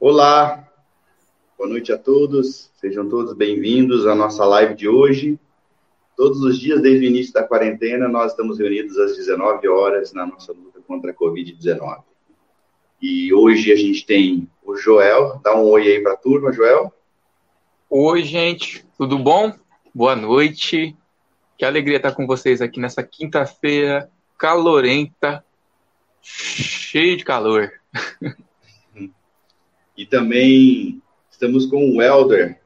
Olá, boa noite a todos, sejam todos bem-vindos à nossa live de hoje. Todos os dias, desde o início da quarentena, nós estamos reunidos às 19 horas na nossa luta contra a Covid-19. E hoje a gente tem o Joel. Dá um oi aí para a turma, Joel. Oi, gente, tudo bom? Boa noite. Que alegria estar com vocês aqui nessa quinta-feira calorenta, cheio de calor. E também estamos com o Welder,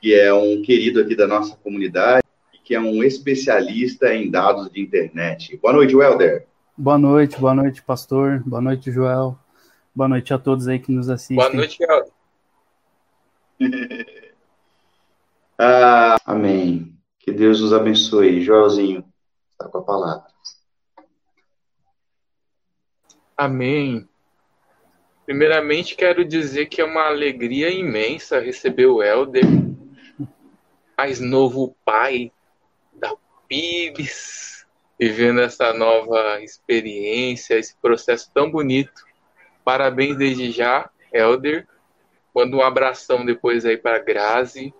que é um querido aqui da nossa comunidade que é um especialista em dados de internet. Boa noite, Welder. Boa noite, boa noite, pastor. Boa noite, Joel. Boa noite a todos aí que nos assistem. Boa noite, Welder. ah, amém. Que Deus os abençoe. Joelzinho, está com a palavra. Amém. Primeiramente, quero dizer que é uma alegria imensa receber o Helder, mais novo pai PIBs, vivendo essa nova experiência, esse processo tão bonito. Parabéns desde já, Elder. Manda um abração depois aí para Grazi,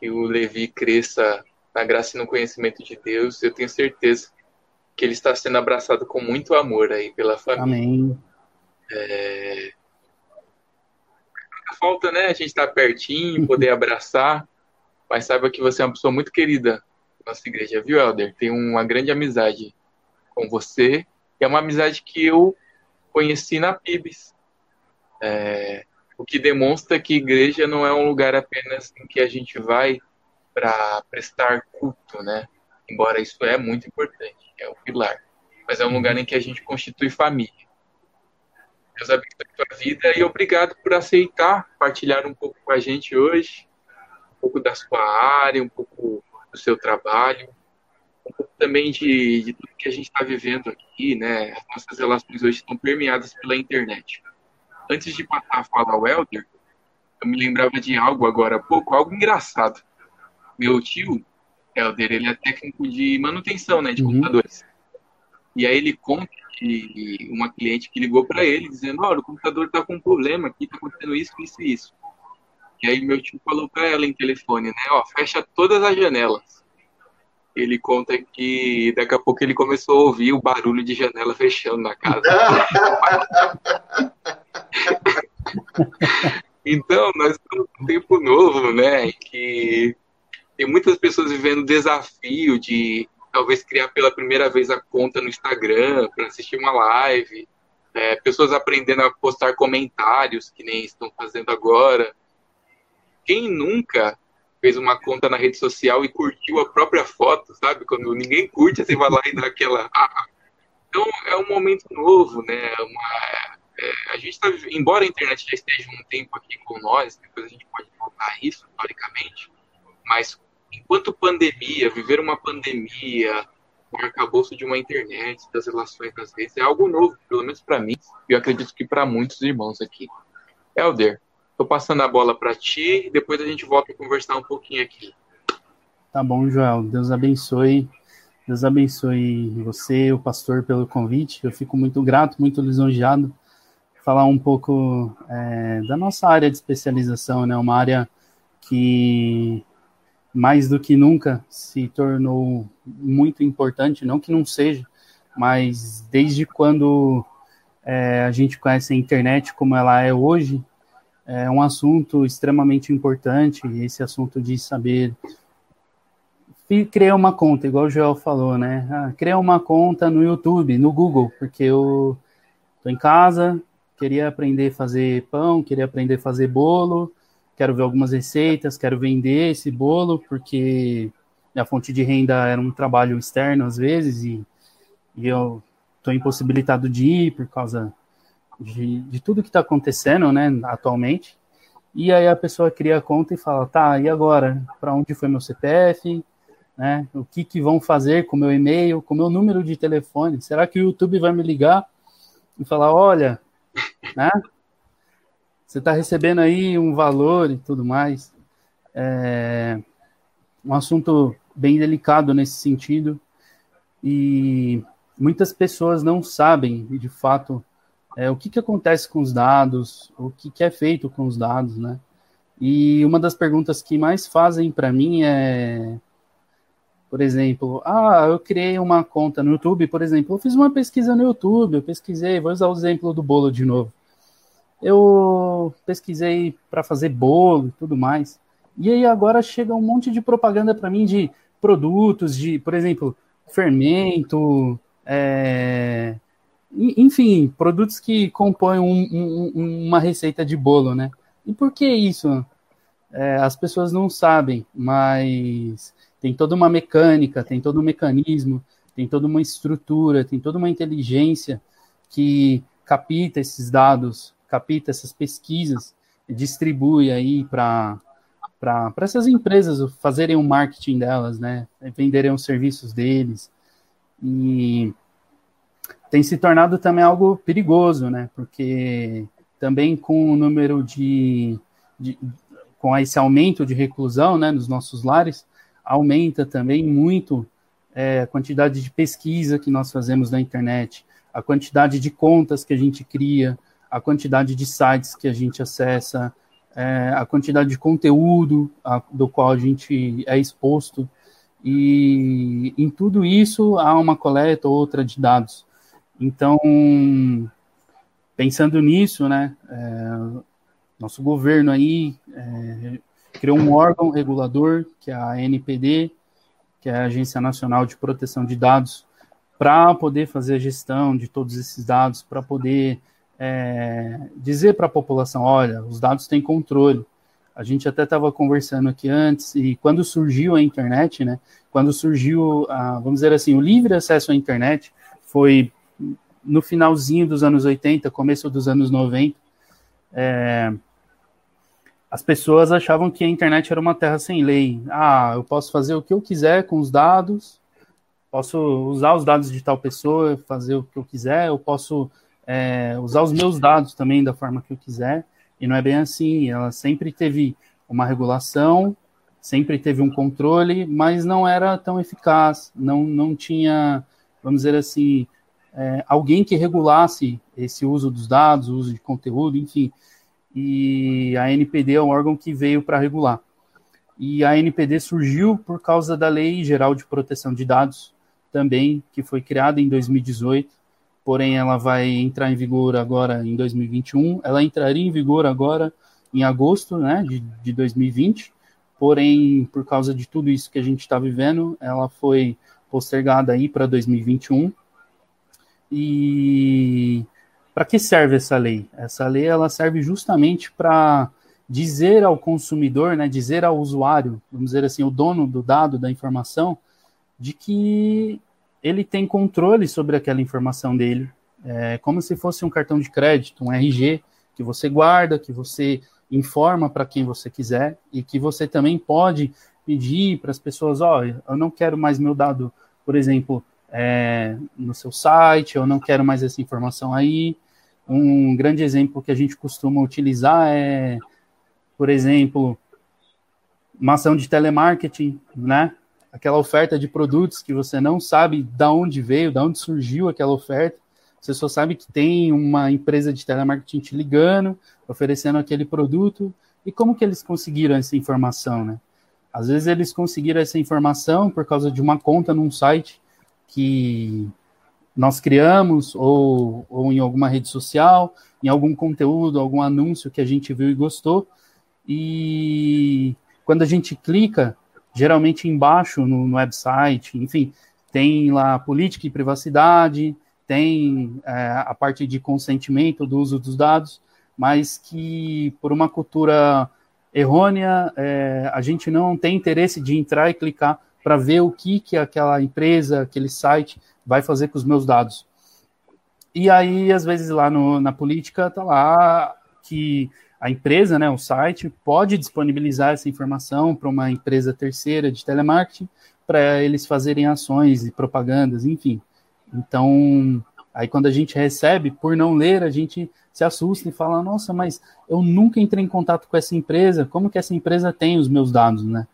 que o Levi cresça na graça e no conhecimento de Deus. Eu tenho certeza que ele está sendo abraçado com muito amor aí pela família. Amém. É... Falta, né? A gente estar tá pertinho, poder abraçar, mas saiba que você é uma pessoa muito querida nossa igreja, viu, Helder? Tenho uma grande amizade com você. É uma amizade que eu conheci na PIBS. É, o que demonstra que igreja não é um lugar apenas em que a gente vai para prestar culto, né? Embora isso é muito importante, é o pilar. Mas é um lugar em que a gente constitui família. Deus abençoe a tua vida e obrigado por aceitar partilhar um pouco com a gente hoje, um pouco da sua área, um pouco do seu trabalho, um pouco também de, de tudo que a gente está vivendo aqui, né? As nossas relações hoje estão permeadas pela internet. Antes de passar a falar ao Helder, eu me lembrava de algo agora há pouco, algo engraçado. Meu tio, Helder, ele é técnico de manutenção, né, de uhum. computadores. E aí ele conta que uma cliente que ligou para ele dizendo: "Olha, o computador está com um problema aqui, está acontecendo isso, isso e isso". E aí meu tio falou para ela em telefone, né? Ó, fecha todas as janelas. Ele conta que daqui a pouco ele começou a ouvir o barulho de janela fechando na casa. então, nós estamos num tempo novo, né? Que tem muitas pessoas vivendo o desafio de talvez criar pela primeira vez a conta no Instagram para assistir uma live. É, pessoas aprendendo a postar comentários, que nem estão fazendo agora. Quem nunca fez uma conta na rede social e curtiu a própria foto, sabe? Quando ninguém curte, você vai lá e dá aquela. Ah. Então é um momento novo, né? Uma, é, a gente está, embora a internet já esteja um tempo aqui com nós, depois a gente pode voltar a isso, historicamente, mas enquanto pandemia, viver uma pandemia, o arcabouço de uma internet, das relações das redes, é algo novo, pelo menos para mim, e eu acredito que para muitos irmãos aqui. Helder, Tô passando a bola para ti, depois a gente volta a conversar um pouquinho aqui. Tá bom, Joel. Deus abençoe. Deus abençoe você, o pastor, pelo convite. Eu fico muito grato, muito lisonjeado. Falar um pouco é, da nossa área de especialização, né? Uma área que mais do que nunca se tornou muito importante, não que não seja, mas desde quando é, a gente conhece a internet como ela é hoje, é um assunto extremamente importante, esse assunto de saber criar uma conta, igual o Joel falou, né? Ah, criar uma conta no YouTube, no Google, porque eu tô em casa, queria aprender a fazer pão, queria aprender a fazer bolo, quero ver algumas receitas, quero vender esse bolo, porque a fonte de renda era um trabalho externo às vezes, e, e eu tô impossibilitado de ir por causa de, de tudo que está acontecendo, né, atualmente. E aí a pessoa cria a conta e fala, tá, e agora? Para onde foi meu CPF? Né? O que, que vão fazer com meu e-mail, com meu número de telefone? Será que o YouTube vai me ligar e falar, olha, né? Você está recebendo aí um valor e tudo mais. É um assunto bem delicado nesse sentido. E muitas pessoas não sabem, de fato, é, o que, que acontece com os dados, o que, que é feito com os dados, né? E uma das perguntas que mais fazem para mim é, por exemplo, ah, eu criei uma conta no YouTube, por exemplo, eu fiz uma pesquisa no YouTube, eu pesquisei, vou usar o exemplo do bolo de novo. Eu pesquisei para fazer bolo e tudo mais. E aí agora chega um monte de propaganda para mim de produtos, de, por exemplo, fermento, é, enfim, produtos que compõem um, um, uma receita de bolo, né? E por que isso? É, as pessoas não sabem, mas tem toda uma mecânica, tem todo um mecanismo, tem toda uma estrutura, tem toda uma inteligência que capta esses dados, capta essas pesquisas distribui aí para para essas empresas fazerem o marketing delas, né? Venderem os serviços deles. E tem se tornado também algo perigoso, né? Porque também com o número de, de com esse aumento de reclusão, né, nos nossos lares, aumenta também muito é, a quantidade de pesquisa que nós fazemos na internet, a quantidade de contas que a gente cria, a quantidade de sites que a gente acessa, é, a quantidade de conteúdo a, do qual a gente é exposto. E em tudo isso há uma coleta ou outra de dados. Então, pensando nisso, né, é, nosso governo aí é, criou um órgão regulador, que é a NPD, que é a Agência Nacional de Proteção de Dados, para poder fazer a gestão de todos esses dados, para poder é, dizer para a população, olha, os dados têm controle. A gente até estava conversando aqui antes, e quando surgiu a internet, né, quando surgiu, a, vamos dizer assim, o livre acesso à internet, foi no finalzinho dos anos 80, começo dos anos 90, é, as pessoas achavam que a internet era uma terra sem lei. Ah, eu posso fazer o que eu quiser com os dados, posso usar os dados de tal pessoa, fazer o que eu quiser, eu posso é, usar os meus dados também da forma que eu quiser. E não é bem assim. Ela sempre teve uma regulação, sempre teve um controle, mas não era tão eficaz, não, não tinha, vamos dizer assim, é, alguém que regulasse esse uso dos dados, o uso de conteúdo, enfim. E a NPD é um órgão que veio para regular. E a NPD surgiu por causa da Lei Geral de Proteção de Dados, também, que foi criada em 2018, porém ela vai entrar em vigor agora em 2021. Ela entraria em vigor agora em agosto né, de, de 2020, porém, por causa de tudo isso que a gente está vivendo, ela foi postergada aí para 2021 e para que serve essa lei? Essa lei ela serve justamente para dizer ao consumidor, né, dizer ao usuário, vamos dizer assim, o dono do dado, da informação, de que ele tem controle sobre aquela informação dele, é como se fosse um cartão de crédito, um RG, que você guarda, que você informa para quem você quiser e que você também pode pedir para as pessoas, ó, oh, eu não quero mais meu dado, por exemplo, é, no seu site, eu não quero mais essa informação aí. Um grande exemplo que a gente costuma utilizar é, por exemplo, uma ação de telemarketing, né? Aquela oferta de produtos que você não sabe de onde veio, de onde surgiu aquela oferta. Você só sabe que tem uma empresa de telemarketing te ligando, oferecendo aquele produto. E como que eles conseguiram essa informação, né? Às vezes eles conseguiram essa informação por causa de uma conta num site que nós criamos, ou, ou em alguma rede social, em algum conteúdo, algum anúncio que a gente viu e gostou. E quando a gente clica, geralmente embaixo no, no website, enfim, tem lá política e privacidade, tem é, a parte de consentimento do uso dos dados, mas que por uma cultura errônea, é, a gente não tem interesse de entrar e clicar para ver o que, que aquela empresa, aquele site vai fazer com os meus dados. E aí, às vezes, lá no, na política, está lá que a empresa, né, o site, pode disponibilizar essa informação para uma empresa terceira de telemarketing para eles fazerem ações e propagandas, enfim. Então, aí quando a gente recebe, por não ler, a gente se assusta e fala, nossa, mas eu nunca entrei em contato com essa empresa, como que essa empresa tem os meus dados, né?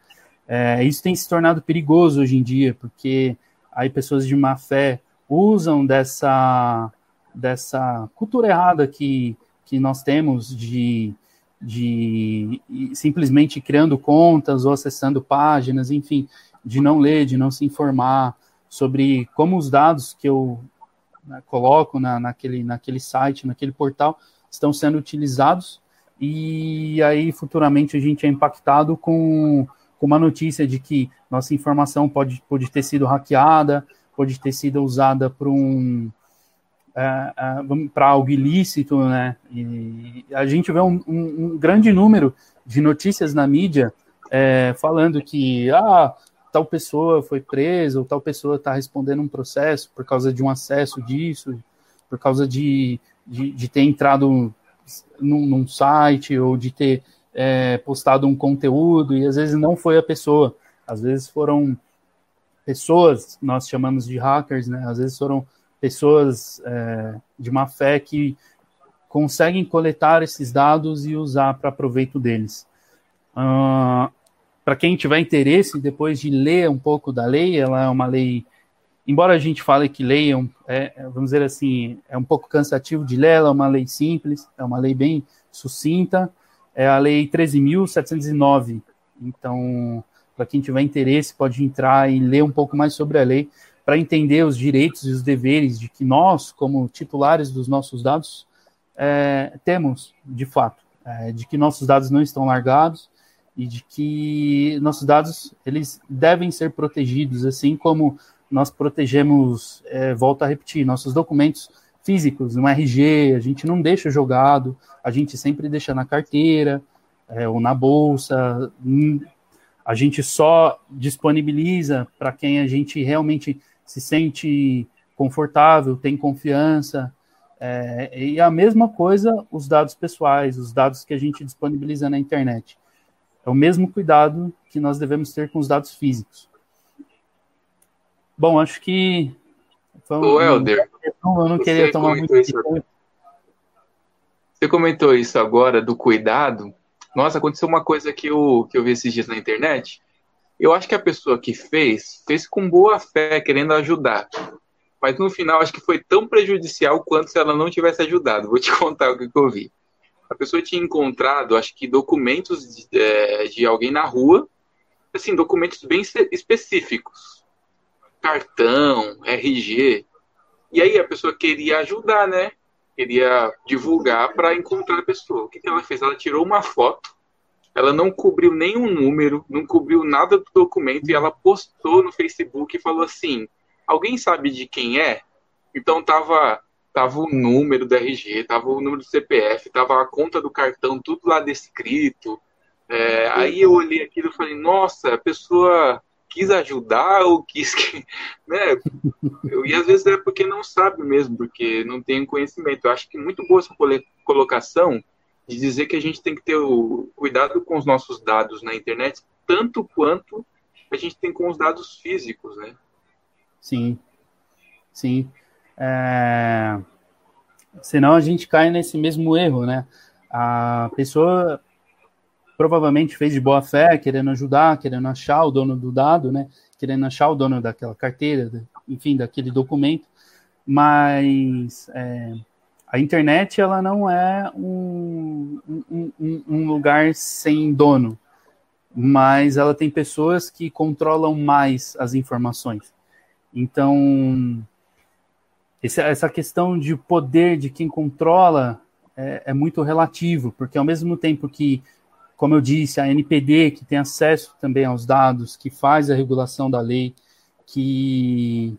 É, isso tem se tornado perigoso hoje em dia, porque aí pessoas de má fé usam dessa, dessa cultura errada que, que nós temos de, de simplesmente criando contas ou acessando páginas, enfim, de não ler, de não se informar sobre como os dados que eu né, coloco na, naquele, naquele site, naquele portal, estão sendo utilizados. E aí futuramente a gente é impactado com, com uma notícia de que nossa informação pode, pode ter sido hackeada, pode ter sido usada para um para algo ilícito, né? E a gente vê um, um, um grande número de notícias na mídia é, falando que ah, tal pessoa foi presa ou tal pessoa está respondendo um processo por causa de um acesso disso, por causa de, de, de ter entrado num, num, site ou de ter é, postado um conteúdo e às vezes não foi a pessoa, às vezes foram pessoas, nós chamamos de hackers, né? Às vezes foram pessoas é, de má fé que conseguem coletar esses dados e usar para proveito deles. Uh, para quem tiver interesse, depois de ler um pouco da lei, ela é uma lei, embora a gente fale que lei é, é, vamos dizer assim, é um pouco cansativo de ler, ela é uma lei simples, é uma lei bem sucinta, é a lei 13.709. Então, para quem tiver interesse, pode entrar e ler um pouco mais sobre a lei para entender os direitos e os deveres de que nós, como titulares dos nossos dados, é, temos, de fato, é, de que nossos dados não estão largados e de que nossos dados eles devem ser protegidos, assim como nós protegemos, é, volto a repetir, nossos documentos físicos, no RG, a gente não deixa jogado, a gente sempre deixa na carteira é, ou na bolsa, a gente só disponibiliza para quem a gente realmente se sente confortável, tem confiança. É, e a mesma coisa os dados pessoais, os dados que a gente disponibiliza na internet. É o mesmo cuidado que nós devemos ter com os dados físicos. Bom, acho que. Um, Ô, Helder, eu não queria tomar muito tempo. Você comentou isso agora do cuidado. Nossa, aconteceu uma coisa que eu, que eu vi esses dias na internet eu acho que a pessoa que fez, fez com boa fé, querendo ajudar. Mas no final, acho que foi tão prejudicial quanto se ela não tivesse ajudado. Vou te contar o que, eu vi. A pessoa tinha encontrado, acho que, documentos de, é, de alguém na rua, assim, documentos bem específicos. Cartão, RG. E aí a pessoa queria ajudar, né? Queria divulgar para encontrar a pessoa. O que, que ela fez? Ela tirou uma foto ela não cobriu nenhum número, não cobriu nada do documento e ela postou no Facebook e falou assim: alguém sabe de quem é? Então tava tava o número do RG, tava o número do CPF, tava a conta do cartão, tudo lá descrito. É, aí eu olhei aquilo e falei: nossa, a pessoa quis ajudar ou quis que, né? E às vezes é porque não sabe mesmo, porque não tem conhecimento. Eu acho que muito boa essa colocação de dizer que a gente tem que ter o cuidado com os nossos dados na internet, tanto quanto a gente tem com os dados físicos, né? Sim, sim. É... Senão a gente cai nesse mesmo erro, né? A pessoa provavelmente fez de boa fé, querendo ajudar, querendo achar o dono do dado, né? Querendo achar o dono daquela carteira, enfim, daquele documento, mas é, a internet ela não é um, um, um, lugar sem dono, mas ela tem pessoas que controlam mais as informações. Então, essa questão de poder de quem controla é, é muito relativo, porque ao mesmo tempo que, como eu disse, a NPD, que tem acesso também aos dados, que faz a regulação da lei, que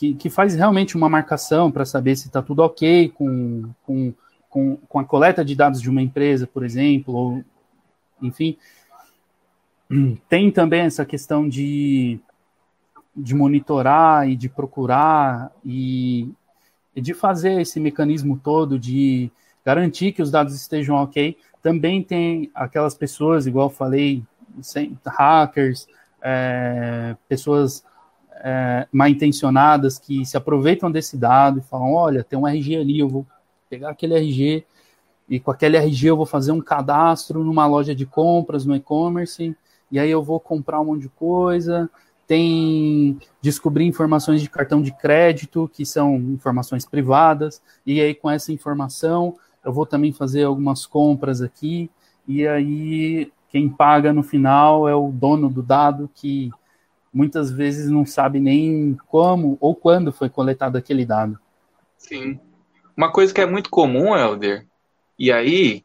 que, que faz realmente uma marcação para saber se está tudo ok com, com, com, com, a coleta de dados de uma empresa, por exemplo, ou, enfim. Tem também essa questão de, de monitorar e de procurar e, e de fazer esse mecanismo todo de garantir que os dados estejam ok. Também tem aquelas pessoas, igual falei, hackers, é, pessoas é, mal intencionadas que se aproveitam desse dado e falam: olha, tem um RG ali, eu vou pegar aquele RG e com aquele RG eu vou fazer um cadastro numa loja de compras no e-commerce e aí eu vou comprar um monte de coisa. tem descobrir informações de cartão de crédito, que são informações privadas, e aí com essa informação eu vou também fazer algumas compras aqui, e aí quem paga no final é o dono do dado que muitas vezes não sabe nem como ou quando foi coletado aquele dado. Sim. Uma coisa que é muito comum, Helder, e aí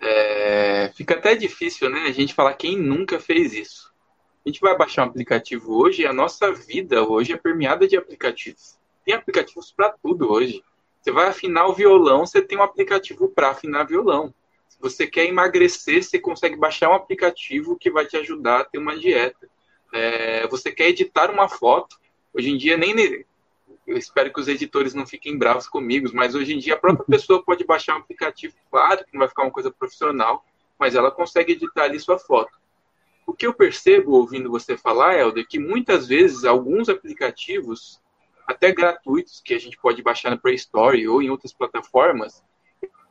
é, fica até difícil, né? A gente falar quem nunca fez isso a gente vai baixar um aplicativo hoje e a nossa vida hoje é permeada de aplicativos. Tem aplicativos para tudo hoje. Você vai afinar o violão, você tem um aplicativo para afinar violão. Se você quer emagrecer, você consegue baixar um aplicativo que vai te ajudar a ter uma dieta. É, você quer editar uma foto, hoje em dia nem eu espero que os editores não fiquem bravos comigo, mas hoje em dia a própria pessoa pode baixar um aplicativo, claro que não vai ficar uma coisa profissional, mas ela consegue editar ali sua foto. O que eu percebo ouvindo você falar, Helder, é que muitas vezes alguns aplicativos, até gratuitos, que a gente pode baixar na Play Store ou em outras plataformas,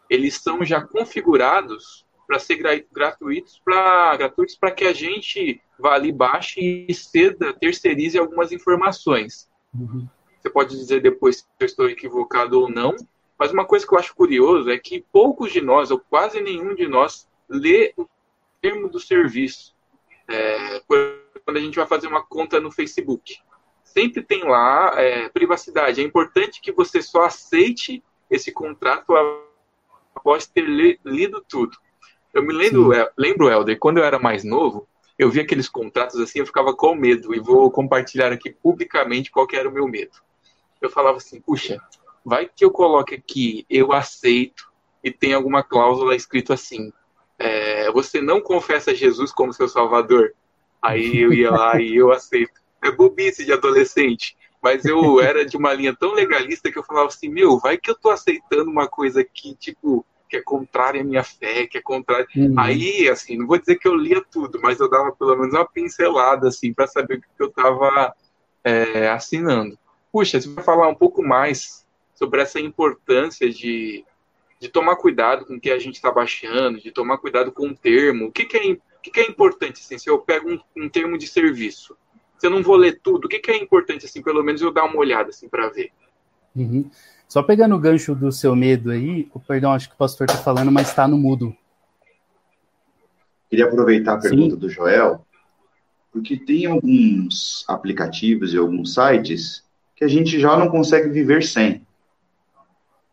eles são já configurados para ser gratuitos para gratuitos para que a gente vá ali, baixe e ceda, terceirize algumas informações. Uhum. Você pode dizer depois se eu estou equivocado ou não, mas uma coisa que eu acho curioso é que poucos de nós, ou quase nenhum de nós, lê o termo do serviço é, quando a gente vai fazer uma conta no Facebook. Sempre tem lá é, privacidade. É importante que você só aceite esse contrato após ter lido tudo. Eu me lembro, é, lembro, Helder, quando eu era mais novo, eu vi aqueles contratos assim, eu ficava com medo, e vou compartilhar aqui publicamente qual era o meu medo. Eu falava assim, puxa, vai que eu coloque aqui, eu aceito, e tem alguma cláusula escrito assim, é, você não confessa Jesus como seu salvador? Aí eu ia lá e eu aceito. É bobice de adolescente. Mas eu era de uma linha tão legalista que eu falava assim, meu, vai que eu tô aceitando uma coisa aqui, tipo, que é contrária à minha fé, que é contrária. Uhum. Aí, assim, não vou dizer que eu lia tudo, mas eu dava pelo menos uma pincelada, assim, para saber o que eu tava é, assinando. Puxa, você vai falar um pouco mais sobre essa importância de de tomar cuidado com o que a gente está baixando, de tomar cuidado com o termo. O que, que, é, o que, que é importante, assim, se eu pego um, um, termo de serviço, se eu não vou ler tudo, o que, que é importante, assim, pelo menos eu dar uma olhada, assim, para ver? Uhum. Só pegando o gancho do seu medo aí, o perdão, acho que o pastor está falando, mas está no mudo. Queria aproveitar a pergunta Sim. do Joel, porque tem alguns aplicativos e alguns sites que a gente já não consegue viver sem.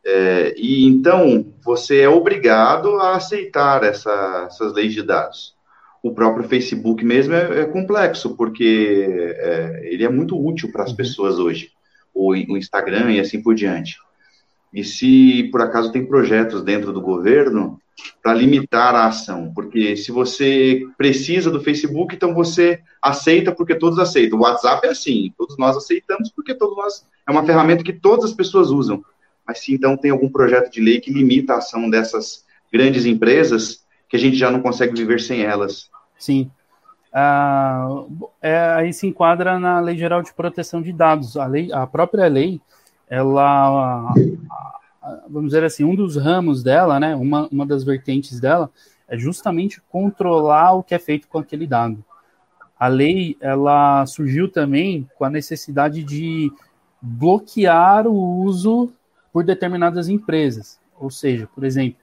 É, e então você é obrigado a aceitar essa, essas leis de dados. O próprio Facebook mesmo é, é complexo, porque é, ele é muito útil para as uhum. pessoas hoje, o, o Instagram e assim por diante. E se por acaso tem projetos dentro do governo para limitar a ação, porque se você precisa do Facebook, então você aceita porque todos aceitam. O WhatsApp é assim, todos nós aceitamos porque todos nós é uma ferramenta que todas as pessoas usam mas se então tem algum projeto de lei que limita a ação dessas grandes empresas, que a gente já não consegue viver sem elas. Sim. Ah, é, aí se enquadra na Lei Geral de Proteção de Dados. A, lei, a própria lei, ela, vamos dizer assim, um dos ramos dela, né, uma, uma das vertentes dela, é justamente controlar o que é feito com aquele dado. A lei, ela surgiu também com a necessidade de bloquear o uso por determinadas empresas. Ou seja, por exemplo,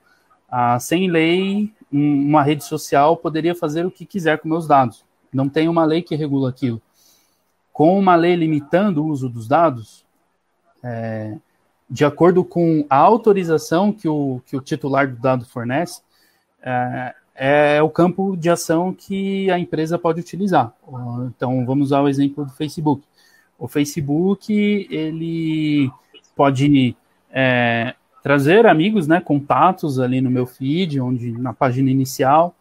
sem lei, uma rede social poderia fazer o que quiser com meus dados. Não tem uma lei que regula aquilo. Com uma lei limitando o uso dos dados, é, de acordo com a autorização que o, que o titular do dado fornece, é, é o campo de ação que a empresa pode utilizar. Então, vamos usar o exemplo do Facebook. O Facebook, ele pode é, trazer amigos, né, contatos ali no meu feed, onde na página inicial,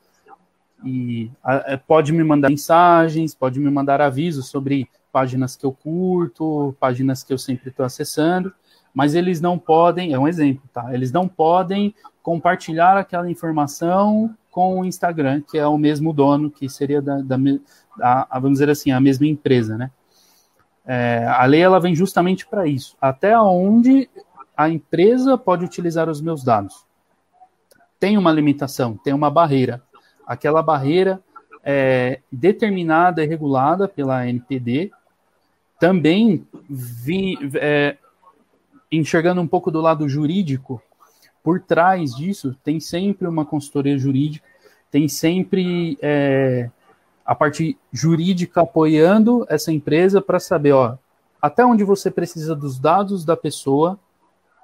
e a, é, pode me mandar mensagens, pode me mandar avisos sobre páginas que eu curto, páginas que eu sempre estou acessando, mas eles não podem, é um exemplo, tá? Eles não podem compartilhar aquela informação com o Instagram, que é o mesmo dono, que seria da, da, da vamos dizer assim, a mesma empresa, né? É, a lei ela vem justamente para isso, até onde a empresa pode utilizar os meus dados. Tem uma limitação, tem uma barreira. Aquela barreira é, determinada e regulada pela NPD. Também vi, é, enxergando um pouco do lado jurídico, por trás disso tem sempre uma consultoria jurídica, tem sempre é, a parte jurídica apoiando essa empresa para saber, ó, até onde você precisa dos dados da pessoa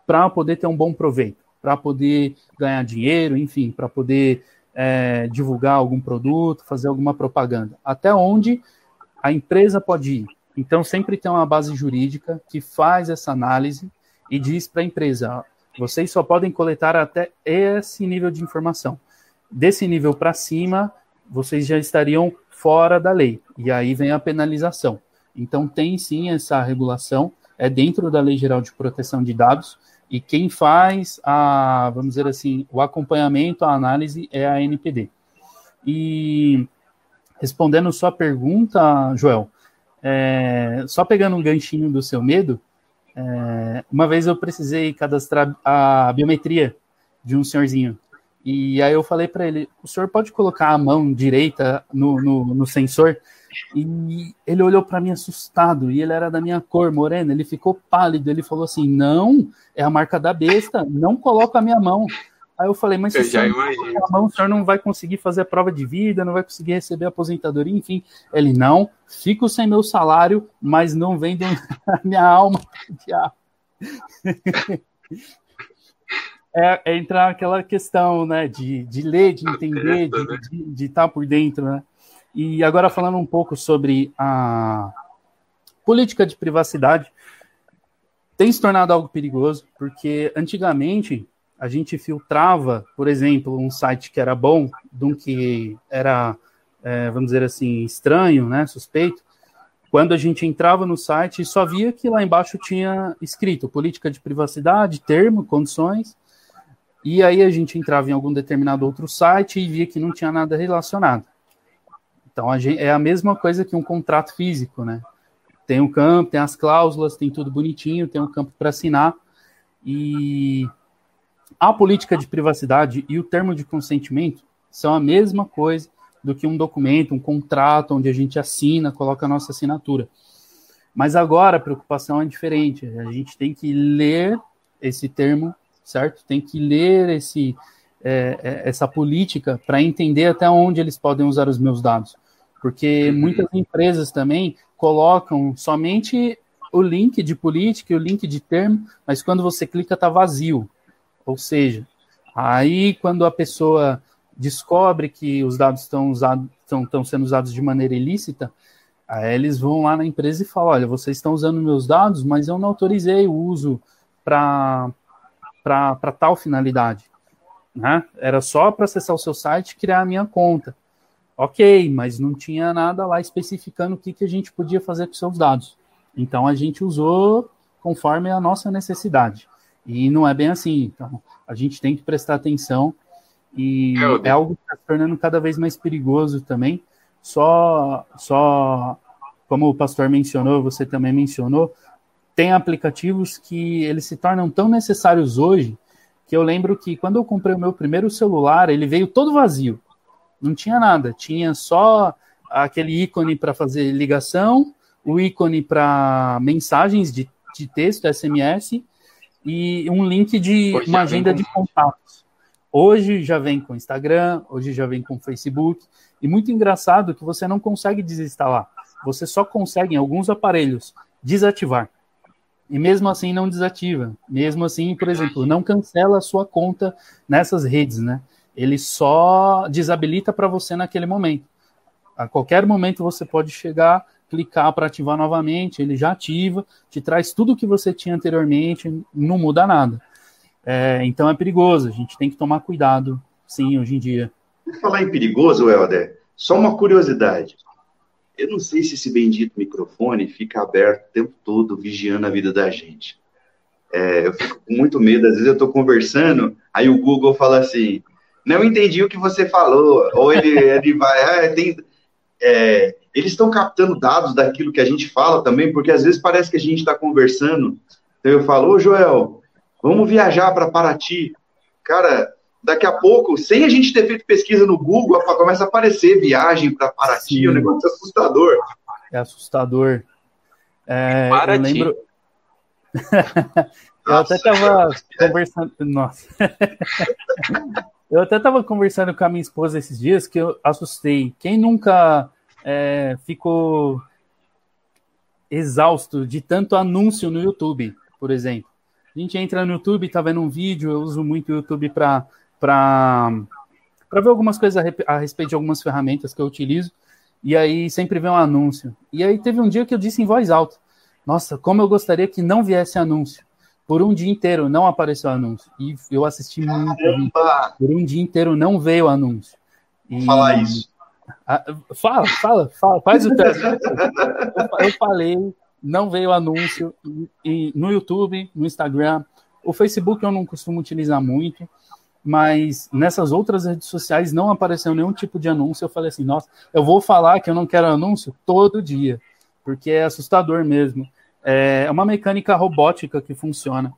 para poder ter um bom proveito, para poder ganhar dinheiro, enfim, para poder é, divulgar algum produto, fazer alguma propaganda. Até onde a empresa pode ir. Então, sempre tem uma base jurídica que faz essa análise e diz para a empresa: vocês só podem coletar até esse nível de informação. Desse nível para cima, vocês já estariam fora da lei. E aí vem a penalização. Então, tem sim essa regulação, é dentro da Lei Geral de Proteção de Dados, e quem faz a, vamos dizer assim, o acompanhamento, a análise é a NPD. E respondendo sua pergunta, Joel, é, só pegando um ganchinho do seu medo, é, uma vez eu precisei cadastrar a biometria de um senhorzinho. E aí eu falei para ele, o senhor pode colocar a mão direita no, no, no sensor? E ele olhou para mim assustado, e ele era da minha cor, morena, ele ficou pálido, ele falou assim, não, é a marca da besta, não coloca a minha mão. Aí eu falei, mas se o senhor, a mão, o senhor não vai conseguir fazer a prova de vida, não vai conseguir receber a aposentadoria, enfim. Ele, não, fico sem meu salário, mas não vendo a minha alma. é, é, entrar aquela questão, né, de, de ler, de entender, de estar de, de tá por dentro, né? E agora falando um pouco sobre a política de privacidade, tem se tornado algo perigoso, porque antigamente a gente filtrava, por exemplo, um site que era bom, de um que era, é, vamos dizer assim, estranho, né, suspeito, quando a gente entrava no site só via que lá embaixo tinha escrito política de privacidade, termo, condições, e aí a gente entrava em algum determinado outro site e via que não tinha nada relacionado. Então a gente, é a mesma coisa que um contrato físico, né? Tem um campo, tem as cláusulas, tem tudo bonitinho, tem um campo para assinar. E a política de privacidade e o termo de consentimento são a mesma coisa do que um documento, um contrato, onde a gente assina, coloca a nossa assinatura. Mas agora a preocupação é diferente. A gente tem que ler esse termo, certo? Tem que ler esse, é, é essa política para entender até onde eles podem usar os meus dados. Porque uhum. muitas empresas também colocam somente o link de política e o link de termo, mas quando você clica está vazio. Ou seja, aí quando a pessoa descobre que os dados estão, estão, estão sendo usados de maneira ilícita, aí eles vão lá na empresa e falam: olha, vocês estão usando meus dados, mas eu não autorizei o uso para tal finalidade. Né? Era só para acessar o seu site e criar a minha conta. Ok, mas não tinha nada lá especificando o que, que a gente podia fazer com seus dados. Então a gente usou conforme a nossa necessidade. E não é bem assim. Então a gente tem que prestar atenção e é, é algo que está se tornando cada vez mais perigoso também. Só, só como o pastor mencionou, você também mencionou, tem aplicativos que eles se tornam tão necessários hoje que eu lembro que quando eu comprei o meu primeiro celular, ele veio todo vazio não tinha nada, tinha só aquele ícone para fazer ligação, o ícone para mensagens de, de texto, SMS, e um link de hoje uma agenda de contatos. Hoje já vem com Instagram, hoje já vem com Facebook, e muito engraçado que você não consegue desinstalar, você só consegue em alguns aparelhos desativar. E mesmo assim não desativa. Mesmo assim, por exemplo, não cancela a sua conta nessas redes, né? ele só desabilita para você naquele momento. A qualquer momento você pode chegar, clicar para ativar novamente, ele já ativa, te traz tudo o que você tinha anteriormente, não muda nada. É, então é perigoso, a gente tem que tomar cuidado, sim, hoje em dia. Falar em perigoso, Helder, só uma curiosidade. Eu não sei se esse bendito microfone fica aberto o tempo todo, vigiando a vida da gente. É, eu fico com muito medo, às vezes eu estou conversando, aí o Google fala assim, não entendi o que você falou, ou ele, ele vai, ah, tem, é, eles estão captando dados daquilo que a gente fala também, porque às vezes parece que a gente está conversando, então eu falo, ô Joel, vamos viajar para Paraty, cara, daqui a pouco, sem a gente ter feito pesquisa no Google, começa a aparecer viagem para Paraty, Sim. um negócio assustador. É assustador. É, eu lembro. eu até estava conversando. Nossa. eu até estava conversando com a minha esposa esses dias que eu assustei. Quem nunca é, ficou exausto de tanto anúncio no YouTube, por exemplo? A gente entra no YouTube, está vendo um vídeo, eu uso muito o YouTube para ver algumas coisas a, a respeito de algumas ferramentas que eu utilizo, e aí sempre vem um anúncio. E aí teve um dia que eu disse em voz alta: Nossa, como eu gostaria que não viesse anúncio. Por um dia inteiro não apareceu anúncio. E eu assisti muito. Por um dia inteiro não veio anúncio. E... Falar isso. Ah, fala, fala, fala, faz o teste. eu falei, não veio anúncio e, no YouTube, no Instagram. O Facebook eu não costumo utilizar muito, mas nessas outras redes sociais não apareceu nenhum tipo de anúncio. Eu falei assim, nossa, eu vou falar que eu não quero anúncio todo dia, porque é assustador mesmo. É uma mecânica robótica que funciona.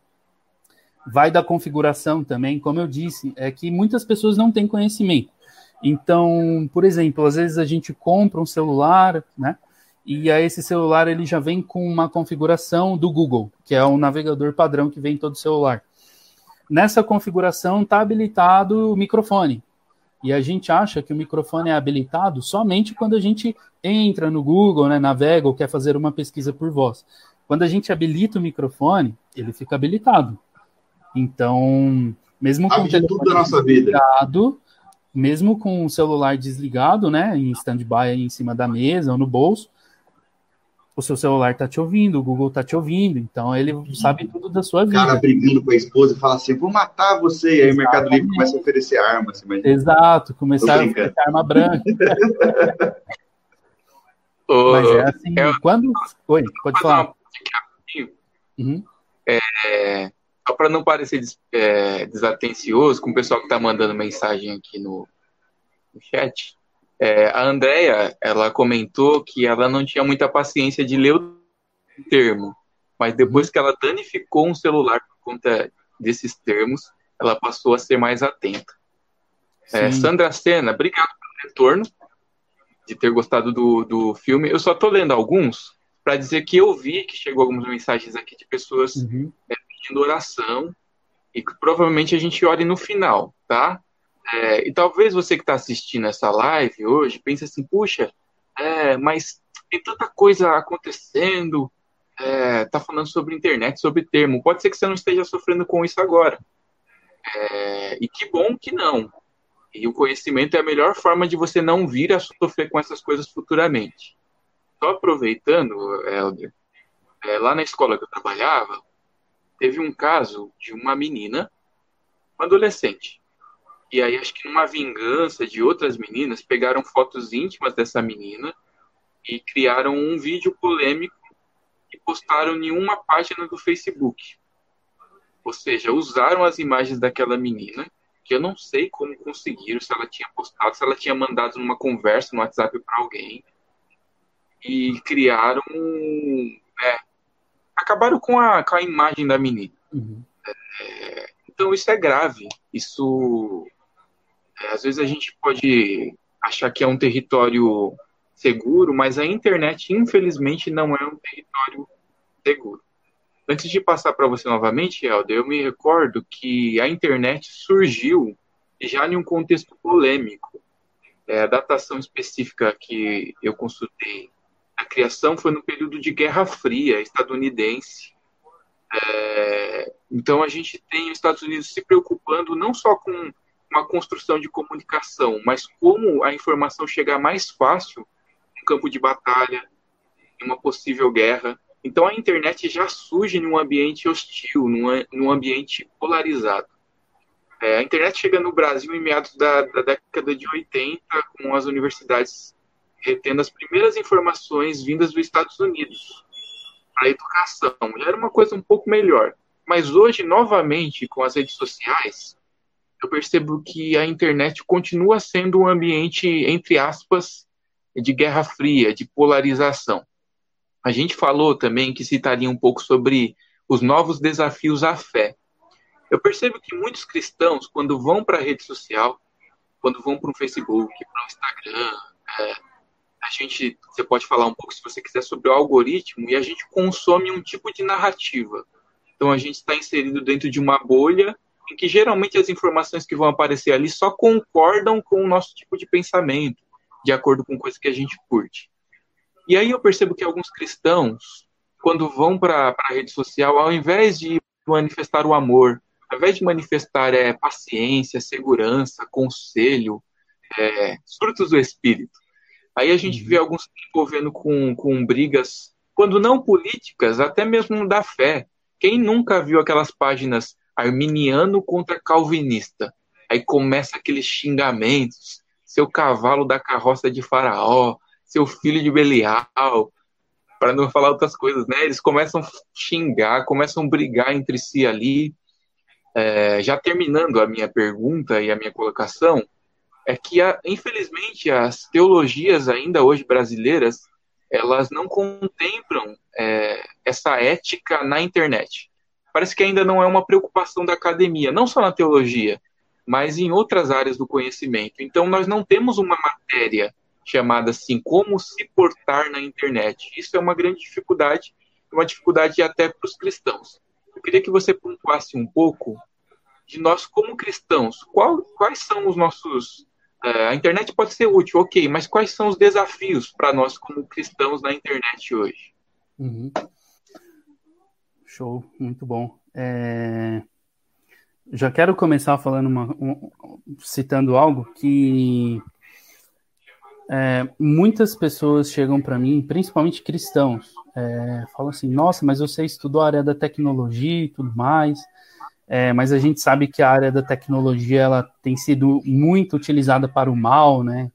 Vai da configuração também, como eu disse, é que muitas pessoas não têm conhecimento. Então, por exemplo, às vezes a gente compra um celular, né? E aí esse celular ele já vem com uma configuração do Google, que é o navegador padrão que vem em todo celular. Nessa configuração está habilitado o microfone. E a gente acha que o microfone é habilitado somente quando a gente entra no Google, né, navega ou quer fazer uma pesquisa por voz. Quando a gente habilita o microfone, ele fica habilitado. Então, mesmo com o telefone da nossa vida. Mesmo com o celular desligado, né, em stand-by em cima da mesa ou no bolso, o seu celular tá te ouvindo, o Google tá te ouvindo, então ele sabe tudo da sua vida. O cara brigando com a esposa e fala assim, vou matar você, e aí o Mercado Livre começa a oferecer armas. Exato, começar a oferecer arma branca. Mas é assim, é, quando... Oi, pode falar. Uhum. É, só para não parecer des, é, desatencioso com o pessoal que está mandando mensagem aqui no, no chat, é, a Andrea, ela comentou que ela não tinha muita paciência de ler o termo, mas depois que ela danificou um celular por conta desses termos, ela passou a ser mais atenta. É, Sandra Sena, obrigado pelo retorno, de ter gostado do, do filme. Eu só estou lendo alguns para dizer que eu vi que chegou algumas mensagens aqui de pessoas uhum. é, pedindo oração e provavelmente a gente ore no final, tá? É, e talvez você que está assistindo essa live hoje pense assim, puxa, é, mas tem tanta coisa acontecendo, é, tá falando sobre internet, sobre termo. Pode ser que você não esteja sofrendo com isso agora. É, e que bom que não. E o conhecimento é a melhor forma de você não vir a sofrer com essas coisas futuramente. Só aproveitando, Helder, é, lá na escola que eu trabalhava, teve um caso de uma menina, uma adolescente, e aí, acho que numa vingança de outras meninas, pegaram fotos íntimas dessa menina e criaram um vídeo polêmico e postaram em uma página do Facebook. Ou seja, usaram as imagens daquela menina, que eu não sei como conseguiram, se ela tinha postado, se ela tinha mandado numa conversa no WhatsApp para alguém, e criaram. É, acabaram com a, com a imagem da menina. Uhum. É, então isso é grave. Isso é, às vezes a gente pode achar que é um território seguro, mas a internet, infelizmente, não é um território seguro. Antes de passar para você novamente, Helder, eu me recordo que a internet surgiu já em um contexto polêmico. É, a datação específica que eu consultei, criação foi no período de Guerra Fria estadunidense. É, então a gente tem os Estados Unidos se preocupando não só com uma construção de comunicação, mas como a informação chegar mais fácil no campo de batalha, em uma possível guerra. Então a internet já surge num ambiente hostil, num, num ambiente polarizado. É, a internet chega no Brasil em meados da, da década de 80, com as universidades retendo as primeiras informações vindas dos Estados Unidos para a educação. Já era uma coisa um pouco melhor. Mas hoje, novamente, com as redes sociais, eu percebo que a internet continua sendo um ambiente, entre aspas, de guerra fria, de polarização. A gente falou também que citaria um pouco sobre os novos desafios à fé. Eu percebo que muitos cristãos, quando vão para a rede social, quando vão para o Facebook, para o Instagram, é, a gente, você pode falar um pouco, se você quiser, sobre o algoritmo, e a gente consome um tipo de narrativa. Então, a gente está inserido dentro de uma bolha em que geralmente as informações que vão aparecer ali só concordam com o nosso tipo de pensamento, de acordo com coisas que a gente curte. E aí eu percebo que alguns cristãos, quando vão para a rede social, ao invés de manifestar o amor, ao invés de manifestar é, paciência, segurança, conselho, é, frutos do Espírito, aí a gente vê uhum. alguns se envolvendo com, com brigas, quando não políticas, até mesmo da fé. Quem nunca viu aquelas páginas arminiano contra calvinista? Aí começa aqueles xingamentos, seu cavalo da carroça de Faraó, seu filho de Belial, para não falar outras coisas, né? Eles começam a xingar, começam a brigar entre si ali. É, já terminando a minha pergunta e a minha colocação, é que, infelizmente, as teologias ainda hoje brasileiras, elas não contemplam é, essa ética na internet. Parece que ainda não é uma preocupação da academia, não só na teologia, mas em outras áreas do conhecimento. Então, nós não temos uma matéria chamada assim, como se portar na internet. Isso é uma grande dificuldade, uma dificuldade até para os cristãos. Eu queria que você pontuasse um pouco de nós como cristãos. Qual, quais são os nossos. Uh, a internet pode ser útil, ok, mas quais são os desafios para nós como cristãos na internet hoje? Uhum. Show, muito bom. É... Já quero começar falando uma, um, citando algo que é, muitas pessoas chegam para mim, principalmente cristãos, é, falam assim: Nossa, mas você estudou a área da tecnologia e tudo mais, é, mas a gente sabe que a área da tecnologia ela tem sido muito utilizada para o mal, né?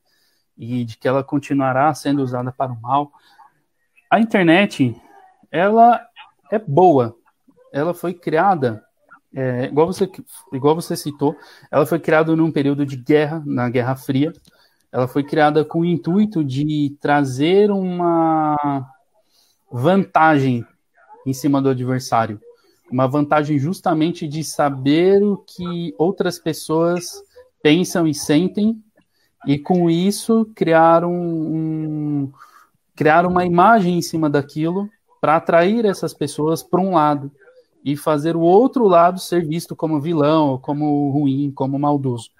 E de que ela continuará sendo usada para o mal. A internet, ela é boa. Ela foi criada, é, igual, você, igual você citou, ela foi criada num período de guerra, na Guerra Fria, ela foi criada com o intuito de trazer uma vantagem em cima do adversário. Uma vantagem justamente de saber o que outras pessoas pensam e sentem, e com isso criar, um, um criar uma imagem em cima daquilo para atrair essas pessoas para um lado e fazer o outro lado ser visto como vilão, como ruim, como maldoso.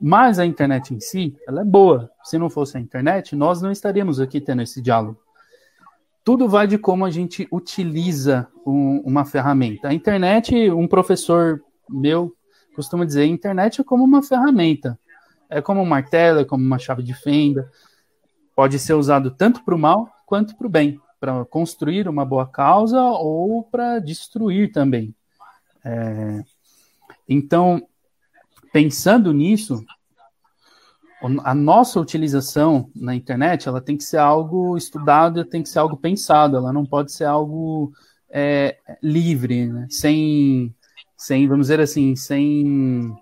Mas a internet em si, ela é boa. Se não fosse a internet, nós não estaríamos aqui tendo esse diálogo. Tudo vai de como a gente utiliza um, uma ferramenta. A internet, um professor meu costuma dizer, a internet é como uma ferramenta. É como um martelo, é como uma chave de fenda. Pode ser usado tanto para o mal quanto para o bem, para construir uma boa causa ou para destruir também. É... Então, pensando nisso, a nossa utilização na internet ela tem que ser algo estudado, tem que ser algo pensado, ela não pode ser algo é, livre, né? sem, sem, vamos dizer assim, sem,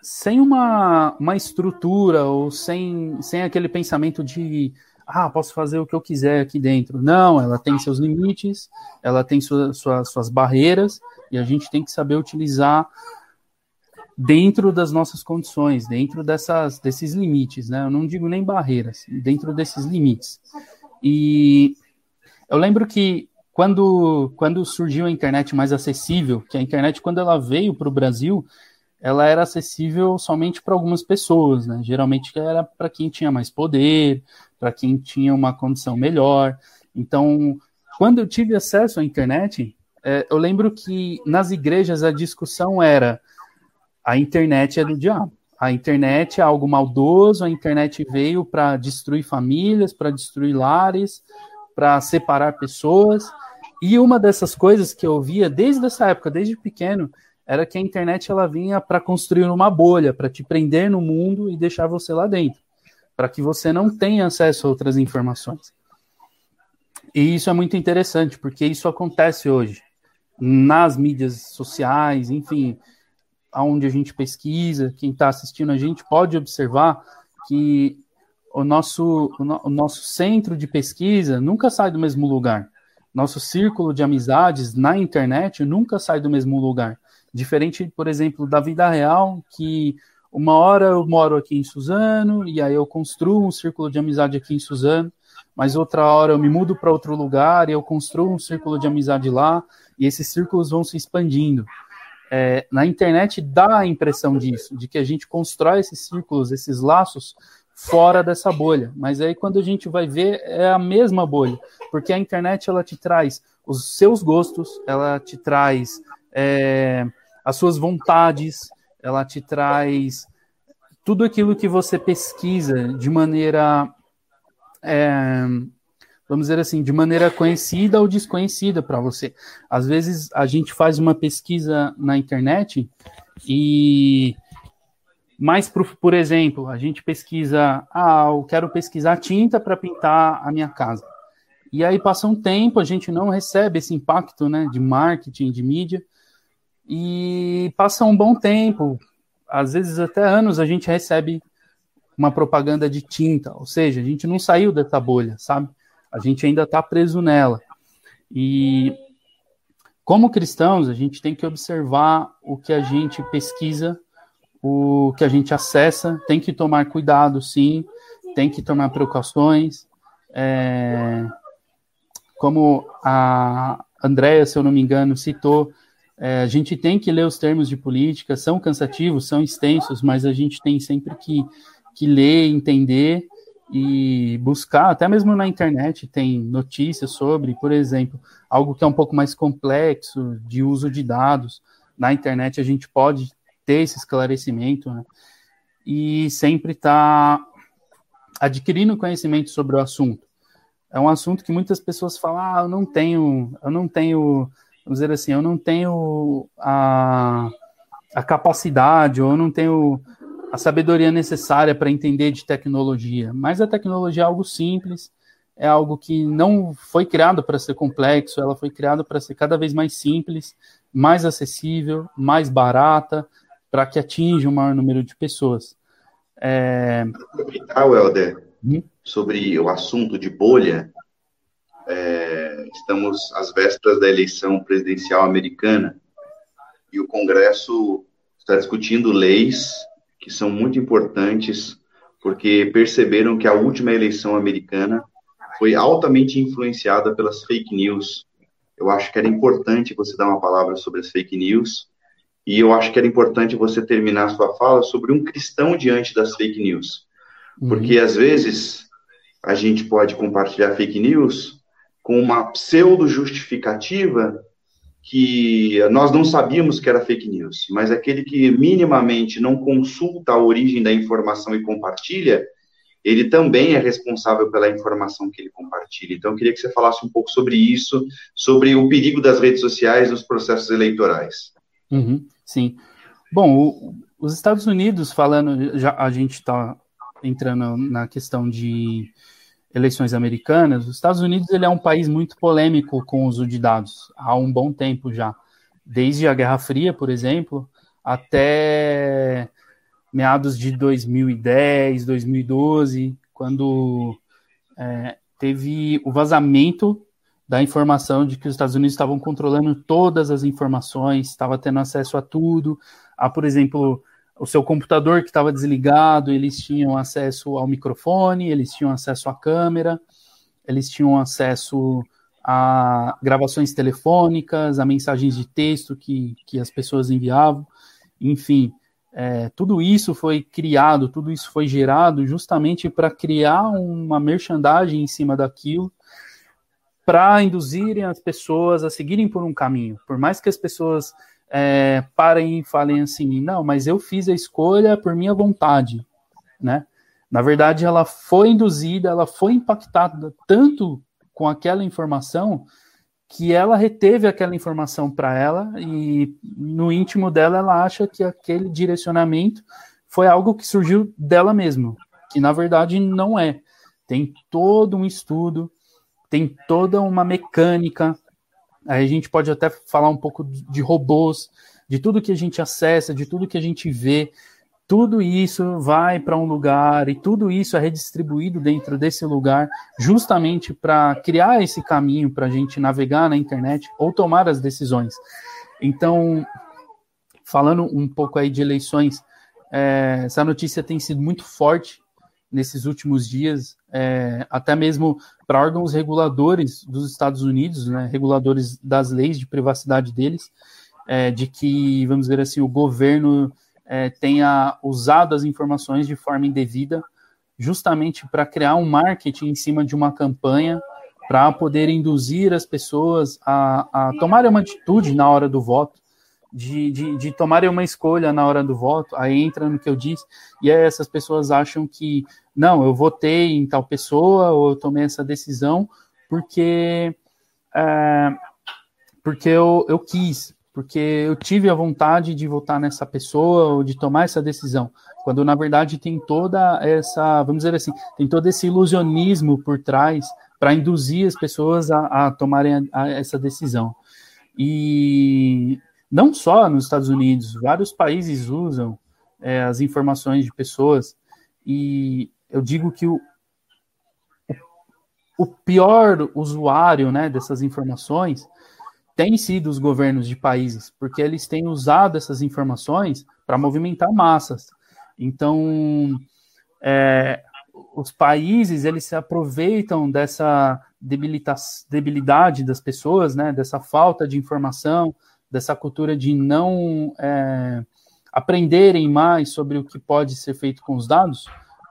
sem uma, uma estrutura ou sem, sem aquele pensamento de ah, posso fazer o que eu quiser aqui dentro. Não, ela tem seus limites, ela tem sua, sua, suas barreiras e a gente tem que saber utilizar dentro das nossas condições, dentro dessas, desses limites, né? Eu não digo nem barreiras, dentro desses limites. E eu lembro que quando, quando surgiu a internet mais acessível, que a internet, quando ela veio para o Brasil, ela era acessível somente para algumas pessoas, né? Geralmente era para quem tinha mais poder, para quem tinha uma condição melhor. Então, quando eu tive acesso à internet, é, eu lembro que nas igrejas a discussão era a internet é do diabo. A internet é algo maldoso, a internet veio para destruir famílias, para destruir lares, para separar pessoas. E uma dessas coisas que eu via desde essa época, desde pequeno, era que a internet ela vinha para construir uma bolha, para te prender no mundo e deixar você lá dentro, para que você não tenha acesso a outras informações. E isso é muito interessante, porque isso acontece hoje nas mídias sociais, enfim, aonde a gente pesquisa, quem está assistindo a gente pode observar que o nosso, o, no, o, nosso centro de pesquisa nunca sai do mesmo lugar. nosso círculo de amizades na internet nunca sai do mesmo lugar. Diferente, por exemplo, da vida real, que uma hora eu moro aqui em Suzano e aí eu construo um círculo de amizade aqui em Suzano, mas outra hora eu me mudo para outro lugar e eu construo um círculo de amizade lá e esses círculos vão se expandindo. É, na internet dá a impressão disso, de que a gente constrói esses círculos, esses laços fora dessa bolha. Mas aí quando a gente vai ver é a mesma bolha, porque a internet ela te traz os seus gostos, ela te traz é, as suas vontades, ela te traz tudo aquilo que você pesquisa de maneira é, vamos dizer assim, de maneira conhecida ou desconhecida para você. Às vezes a gente faz uma pesquisa na internet e mais por, exemplo, a gente pesquisa, ah, eu quero pesquisar tinta para pintar a minha casa. E aí passa um tempo, a gente não recebe esse impacto, né, de marketing, de mídia. E passa um bom tempo, às vezes até anos, a gente recebe uma propaganda de tinta, ou seja, a gente não saiu dessa bolha, sabe? A gente ainda está preso nela. E como cristãos, a gente tem que observar o que a gente pesquisa o que a gente acessa, tem que tomar cuidado, sim, tem que tomar precauções. É, como a Andrea, se eu não me engano, citou, é, a gente tem que ler os termos de política, são cansativos, são extensos, mas a gente tem sempre que, que ler, entender e buscar, até mesmo na internet tem notícias sobre, por exemplo, algo que é um pouco mais complexo, de uso de dados. Na internet a gente pode ter esse esclarecimento né? e sempre estar tá adquirindo conhecimento sobre o assunto. É um assunto que muitas pessoas falam, ah, eu não tenho, eu não tenho, vamos dizer assim, eu não tenho a, a capacidade, ou eu não tenho a sabedoria necessária para entender de tecnologia. Mas a tecnologia é algo simples, é algo que não foi criado para ser complexo, ela foi criada para ser cada vez mais simples, mais acessível, mais barata, para que atinja o maior número de pessoas. É... Aproveitar, Helder, hum? sobre o assunto de bolha, é, estamos às vésperas da eleição presidencial americana e o Congresso está discutindo leis que são muito importantes porque perceberam que a última eleição americana foi altamente influenciada pelas fake news. Eu acho que era importante você dar uma palavra sobre as fake news e eu acho que era importante você terminar a sua fala sobre um cristão diante das fake news. Uhum. Porque, às vezes, a gente pode compartilhar fake news com uma pseudo-justificativa que nós não sabíamos que era fake news, mas aquele que minimamente não consulta a origem da informação e compartilha, ele também é responsável pela informação que ele compartilha. Então, eu queria que você falasse um pouco sobre isso, sobre o perigo das redes sociais nos processos eleitorais. Uhum. Sim. Bom, o, os Estados Unidos, falando, já a gente está entrando na questão de eleições americanas, os Estados Unidos ele é um país muito polêmico com o uso de dados há um bom tempo já, desde a Guerra Fria, por exemplo, até meados de 2010, 2012, quando é, teve o vazamento da informação de que os Estados Unidos estavam controlando todas as informações, estava tendo acesso a tudo, a, por exemplo, o seu computador que estava desligado, eles tinham acesso ao microfone, eles tinham acesso à câmera, eles tinham acesso a gravações telefônicas, a mensagens de texto que, que as pessoas enviavam, enfim, é, tudo isso foi criado, tudo isso foi gerado justamente para criar uma merchandising em cima daquilo para induzirem as pessoas a seguirem por um caminho. Por mais que as pessoas é, parem e falem assim, não, mas eu fiz a escolha por minha vontade, né? Na verdade, ela foi induzida, ela foi impactada tanto com aquela informação que ela reteve aquela informação para ela e no íntimo dela ela acha que aquele direcionamento foi algo que surgiu dela mesma, que na verdade não é. Tem todo um estudo, tem toda uma mecânica. Aí a gente pode até falar um pouco de robôs, de tudo que a gente acessa, de tudo que a gente vê. tudo isso vai para um lugar e tudo isso é redistribuído dentro desse lugar, justamente para criar esse caminho para a gente navegar na internet ou tomar as decisões. Então, falando um pouco aí de eleições, é, essa notícia tem sido muito forte nesses últimos dias, é, até mesmo para órgãos reguladores dos Estados Unidos, né, reguladores das leis de privacidade deles, é, de que, vamos dizer assim, o governo é, tenha usado as informações de forma indevida, justamente para criar um marketing em cima de uma campanha para poder induzir as pessoas a, a tomarem uma atitude na hora do voto, de, de, de, tomarem uma escolha na hora do voto, aí entra no que eu disse, e aí essas pessoas acham que, não, eu votei em tal pessoa, ou eu tomei essa decisão, porque, é, porque eu, eu quis, porque eu tive a vontade de votar nessa pessoa ou de tomar essa decisão, quando na verdade tem toda essa, vamos dizer assim, tem todo esse ilusionismo por trás para induzir as pessoas a, a tomarem a, a essa decisão. E não só nos Estados Unidos, vários países usam é, as informações de pessoas, e eu digo que o, o pior usuário né, dessas informações tem sido os governos de países, porque eles têm usado essas informações para movimentar massas. Então, é, os países eles se aproveitam dessa debilidade das pessoas, né, dessa falta de informação, dessa cultura de não é, aprenderem mais sobre o que pode ser feito com os dados,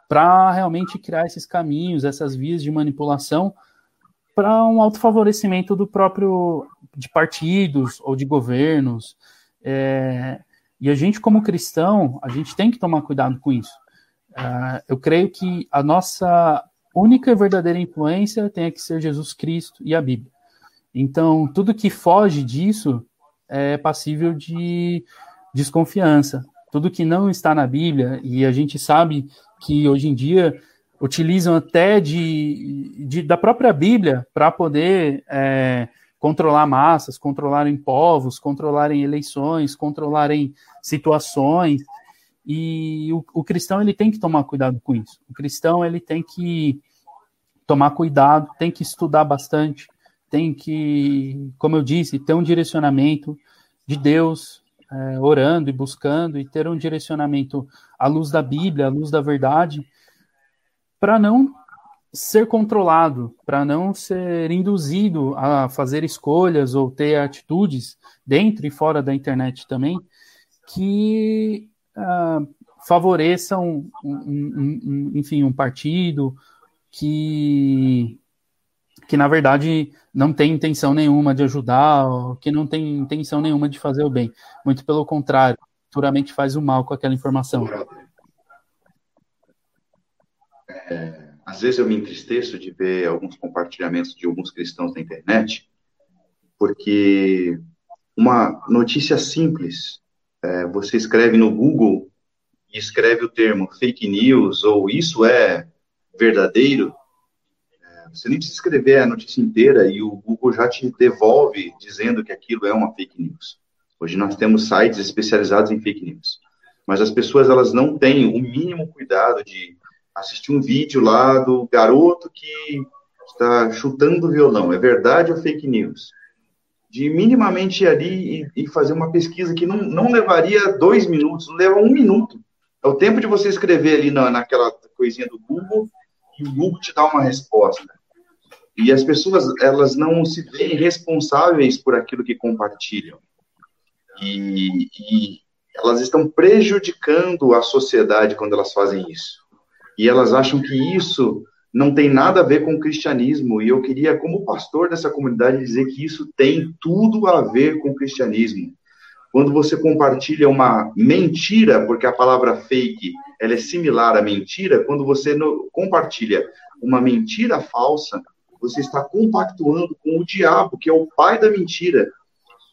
para realmente criar esses caminhos, essas vias de manipulação para um autofavorecimento do próprio de partidos ou de governos. É, e a gente, como cristão, a gente tem que tomar cuidado com isso. É, eu creio que a nossa única e verdadeira influência tem que ser Jesus Cristo e a Bíblia. Então, tudo que foge disso é passível de desconfiança. Tudo que não está na Bíblia, e a gente sabe que hoje em dia utilizam até de, de da própria Bíblia para poder é, controlar massas, controlarem povos, controlarem eleições, controlarem situações. E o, o, cristão ele tem que tomar cuidado com isso. O cristão ele tem que tomar cuidado, tem que estudar bastante, tem que, como eu disse, ter um direcionamento de Deus, é, orando e buscando, e ter um direcionamento à luz da Bíblia, à luz da verdade, para não ser controlado, para não ser induzido a fazer escolhas ou ter atitudes dentro e fora da internet também que uh, favoreçam, um, um, um, enfim, um partido que que na verdade não tem intenção nenhuma de ajudar, que não tem intenção nenhuma de fazer o bem. Muito pelo contrário, puramente faz o mal com aquela informação. É, às vezes eu me entristeço de ver alguns compartilhamentos de alguns cristãos na internet, porque uma notícia simples, é, você escreve no Google e escreve o termo fake news ou isso é verdadeiro, você nem precisa escrever a notícia inteira e o Google já te devolve dizendo que aquilo é uma fake news. Hoje nós temos sites especializados em fake news, mas as pessoas elas não têm o mínimo cuidado de assisti um vídeo lá do garoto que está chutando violão. É verdade ou fake news? De minimamente ir ali e, e fazer uma pesquisa que não, não levaria dois minutos, leva um minuto. É o tempo de você escrever ali na, naquela coisinha do Google e o Google te dá uma resposta. E as pessoas, elas não se veem responsáveis por aquilo que compartilham. E, e elas estão prejudicando a sociedade quando elas fazem isso e elas acham que isso não tem nada a ver com o cristianismo. E eu queria, como pastor dessa comunidade, dizer que isso tem tudo a ver com o cristianismo. Quando você compartilha uma mentira, porque a palavra fake ela é similar à mentira, quando você compartilha uma mentira falsa, você está compactuando com o diabo, que é o pai da mentira.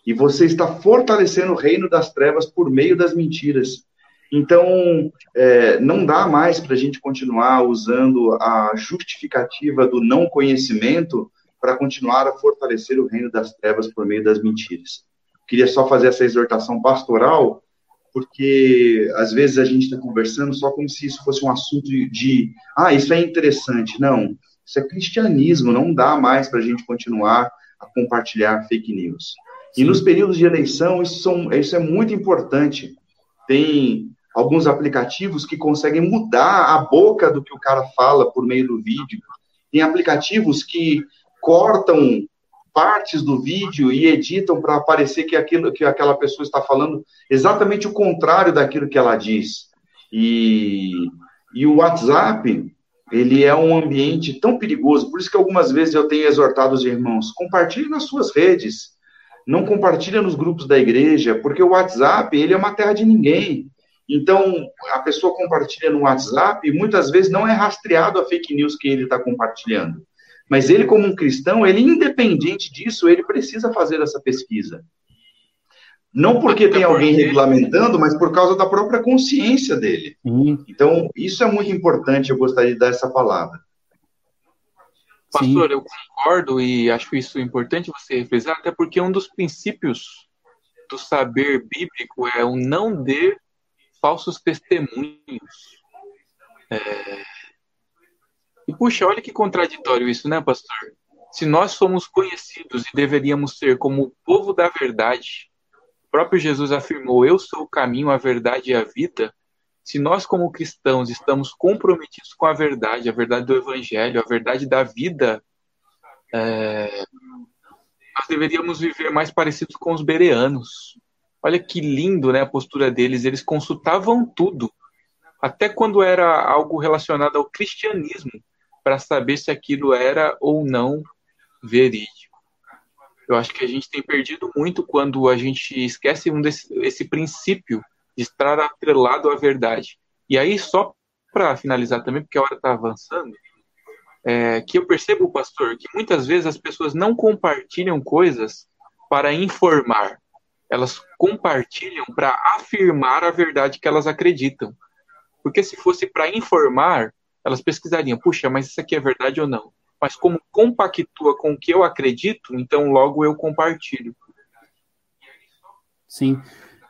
E você está fortalecendo o reino das trevas por meio das mentiras. Então, é, não dá mais para a gente continuar usando a justificativa do não conhecimento para continuar a fortalecer o reino das trevas por meio das mentiras. Queria só fazer essa exortação pastoral porque às vezes a gente está conversando só como se isso fosse um assunto de, ah, isso é interessante. Não, isso é cristianismo, não dá mais para a gente continuar a compartilhar fake news. Sim. E nos períodos de eleição, isso, são, isso é muito importante. Tem alguns aplicativos que conseguem mudar a boca do que o cara fala por meio do vídeo. Tem aplicativos que cortam partes do vídeo e editam para parecer que aquilo que aquela pessoa está falando exatamente o contrário daquilo que ela diz. E, e o WhatsApp, ele é um ambiente tão perigoso, por isso que algumas vezes eu tenho exortado os irmãos, compartilhe nas suas redes, não compartilhe nos grupos da igreja, porque o WhatsApp, ele é uma terra de ninguém. Então, a pessoa compartilha no WhatsApp e muitas vezes não é rastreado a fake news que ele está compartilhando. Mas ele, como um cristão, ele independente disso, ele precisa fazer essa pesquisa. Não porque tem alguém regulamentando, mas por causa da própria consciência dele. Então, isso é muito importante, eu gostaria de dar essa palavra. Pastor, Sim. eu concordo e acho isso importante você refrisar, até porque um dos princípios do saber bíblico é o não dar falsos testemunhos. É, e puxa, olha que contraditório isso, né, pastor? Se nós somos conhecidos e deveríamos ser como o povo da verdade, próprio Jesus afirmou: Eu sou o caminho, a verdade e a vida. Se nós, como cristãos, estamos comprometidos com a verdade, a verdade do Evangelho, a verdade da vida, é... nós deveríamos viver mais parecidos com os bereanos. Olha que lindo né, a postura deles. Eles consultavam tudo, até quando era algo relacionado ao cristianismo para saber se aquilo era ou não verídico. Eu acho que a gente tem perdido muito quando a gente esquece um desse, esse princípio de estar atrelado à verdade. E aí, só para finalizar também, porque a hora está avançando, é, que eu percebo, pastor, que muitas vezes as pessoas não compartilham coisas para informar, elas compartilham para afirmar a verdade que elas acreditam. Porque se fosse para informar, elas pesquisariam, puxa, mas isso aqui é verdade ou não? Mas como compactua com o que eu acredito, então logo eu compartilho. Sim,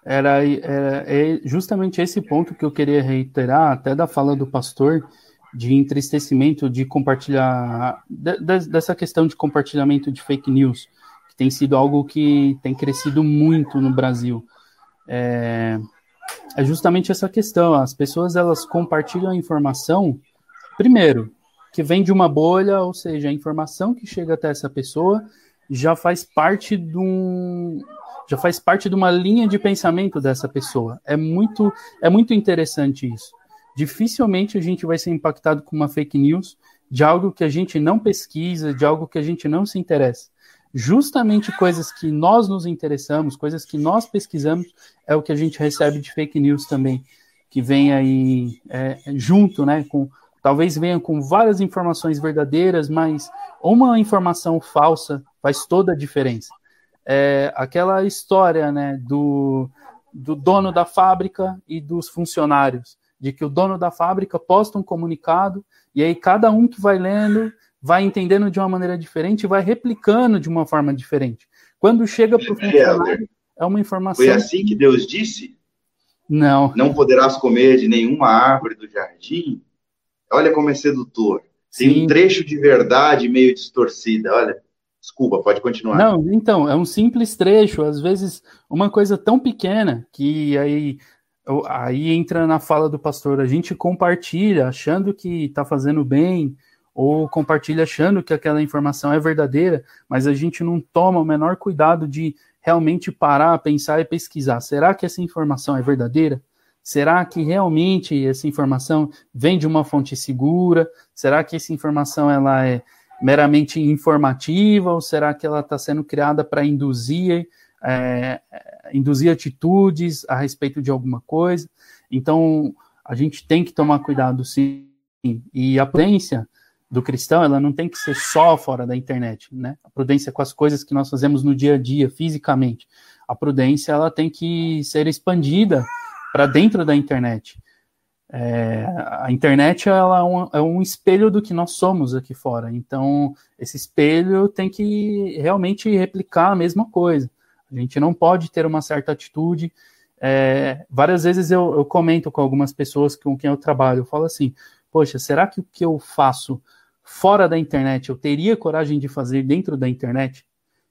era, era é justamente esse ponto que eu queria reiterar, até da fala do pastor, de entristecimento de compartilhar, de, de, dessa questão de compartilhamento de fake news, que tem sido algo que tem crescido muito no Brasil. É, é justamente essa questão, as pessoas elas compartilham a informação Primeiro, que vem de uma bolha, ou seja, a informação que chega até essa pessoa já faz parte de um já faz parte de uma linha de pensamento dessa pessoa. É muito é muito interessante isso. Dificilmente a gente vai ser impactado com uma fake news de algo que a gente não pesquisa, de algo que a gente não se interessa. Justamente coisas que nós nos interessamos, coisas que nós pesquisamos, é o que a gente recebe de fake news também, que vem aí é, junto, né, com Talvez venha com várias informações verdadeiras, mas uma informação falsa faz toda a diferença. É aquela história né, do, do dono da fábrica e dos funcionários, de que o dono da fábrica posta um comunicado e aí cada um que vai lendo vai entendendo de uma maneira diferente e vai replicando de uma forma diferente. Quando chega para o funcionário, é uma informação. Foi assim que Deus disse? Não. Não poderás comer de nenhuma árvore do jardim? Olha como é sedutor. Tem Sim. um trecho de verdade meio distorcida. Olha, desculpa, pode continuar. Não, então, é um simples trecho. Às vezes, uma coisa tão pequena que aí, aí entra na fala do pastor. A gente compartilha achando que está fazendo bem, ou compartilha achando que aquela informação é verdadeira, mas a gente não toma o menor cuidado de realmente parar, pensar e pesquisar. Será que essa informação é verdadeira? Será que realmente essa informação vem de uma fonte segura? Será que essa informação ela é meramente informativa ou será que ela está sendo criada para induzir, é, induzir atitudes a respeito de alguma coisa? Então, a gente tem que tomar cuidado, sim. E a prudência do cristão, ela não tem que ser só fora da internet, né? A prudência com as coisas que nós fazemos no dia a dia, fisicamente. A prudência, ela tem que ser expandida para dentro da internet. É, a internet ela é um, é um, espelho do que nós somos aqui fora. Então, esse espelho tem que realmente replicar a mesma coisa. A gente não pode ter uma certa atitude É, várias vezes eu, eu, comento com algumas pessoas com quem eu trabalho, eu falo assim, poxa, será que o que eu faço fora da internet eu teria coragem de fazer dentro da internet?